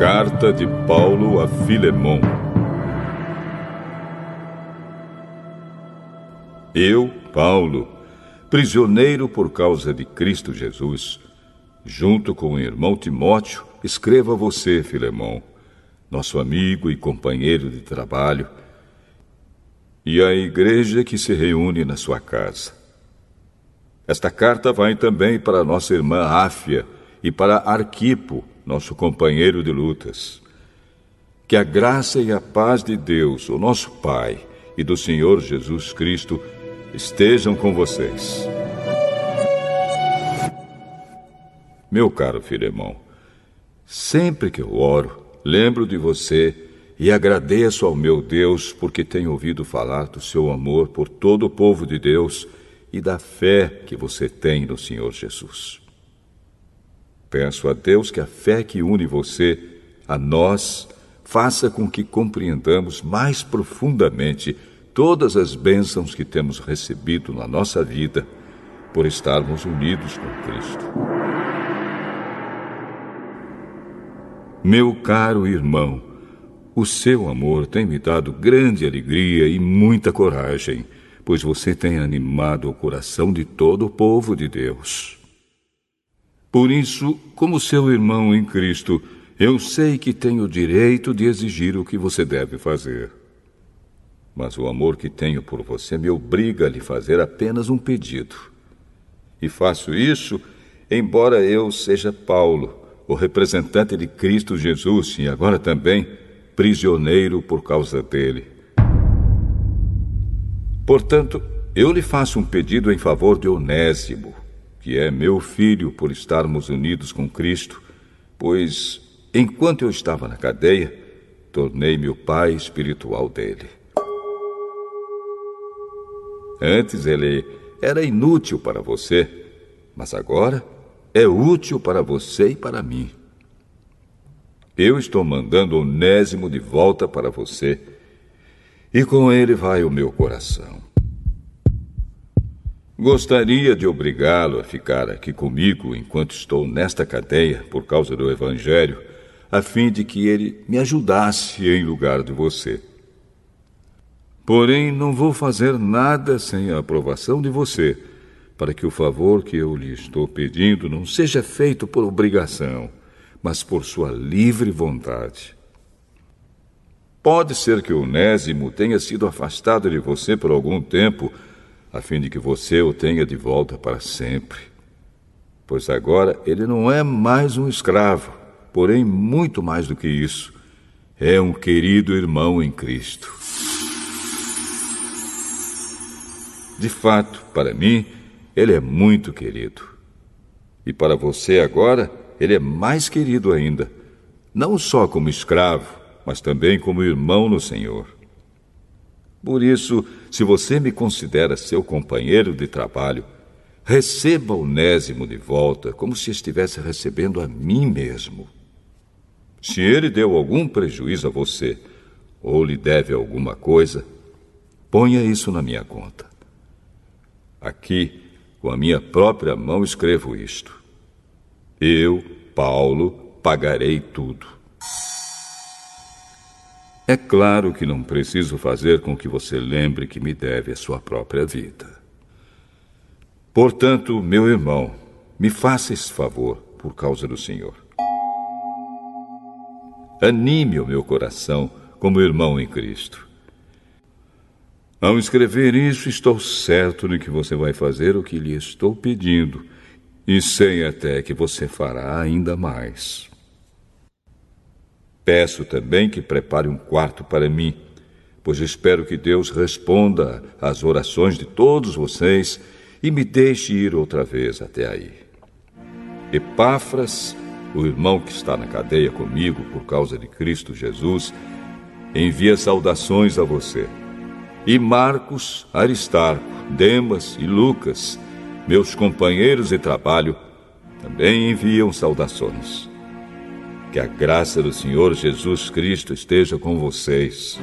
Carta de Paulo a Filemão. Eu, Paulo, prisioneiro por causa de Cristo Jesus, junto com o irmão Timóteo, escrevo a você, Filemão, nosso amigo e companheiro de trabalho, e à igreja que se reúne na sua casa. Esta carta vai também para nossa irmã Áfia e para Arquipo, nosso companheiro de lutas. Que a graça e a paz de Deus, o nosso Pai, e do Senhor Jesus Cristo estejam com vocês. Meu caro Filemão, sempre que eu oro, lembro de você e agradeço ao meu Deus porque tenho ouvido falar do seu amor por todo o povo de Deus e da fé que você tem no Senhor Jesus. Peço a Deus que a fé que une você a nós faça com que compreendamos mais profundamente todas as bênçãos que temos recebido na nossa vida por estarmos unidos com Cristo. Meu caro irmão, o seu amor tem me dado grande alegria e muita coragem, pois você tem animado o coração de todo o povo de Deus. Por isso, como seu irmão em Cristo, eu sei que tenho o direito de exigir o que você deve fazer. Mas o amor que tenho por você me obriga a lhe fazer apenas um pedido. E faço isso, embora eu seja Paulo, o representante de Cristo Jesus e agora também prisioneiro por causa dele. Portanto, eu lhe faço um pedido em favor de Onésimo, que é meu filho por estarmos unidos com Cristo, pois, enquanto eu estava na cadeia, tornei-me o pai espiritual dele. Antes ele era inútil para você, mas agora é útil para você e para mim. Eu estou mandando Onésimo de volta para você, e com ele vai o meu coração. Gostaria de obrigá-lo a ficar aqui comigo enquanto estou nesta cadeia por causa do Evangelho, a fim de que ele me ajudasse em lugar de você. Porém, não vou fazer nada sem a aprovação de você, para que o favor que eu lhe estou pedindo não seja feito por obrigação, mas por sua livre vontade. Pode ser que o Onésimo tenha sido afastado de você por algum tempo a fim de que você o tenha de volta para sempre. Pois agora ele não é mais um escravo, porém muito mais do que isso. É um querido irmão em Cristo. De fato, para mim, ele é muito querido. E para você agora, ele é mais querido ainda, não só como escravo, mas também como irmão no Senhor. Por isso, se você me considera seu companheiro de trabalho, receba o Onésimo de volta como se estivesse recebendo a mim mesmo. Se ele deu algum prejuízo a você ou lhe deve alguma coisa, ponha isso na minha conta. Aqui, com a minha própria mão, escrevo isto. Eu, Paulo, pagarei tudo. É claro que não preciso fazer com que você lembre que me deve a sua própria vida. Portanto, meu irmão, me faça esse favor por causa do Senhor. Anime o meu coração como irmão em Cristo. Ao escrever isso, estou certo de que você vai fazer o que lhe estou pedindo, e sei até que você fará ainda mais. Peço também que prepare um quarto para mim, pois espero que Deus responda às orações de todos vocês e me deixe ir outra vez até aí. Epáfras, o irmão que está na cadeia comigo por causa de Cristo Jesus, envia saudações a você. E Marcos, Aristarco, Demas e Lucas, meus companheiros de trabalho, também enviam saudações. Que a graça do Senhor Jesus Cristo esteja com vocês.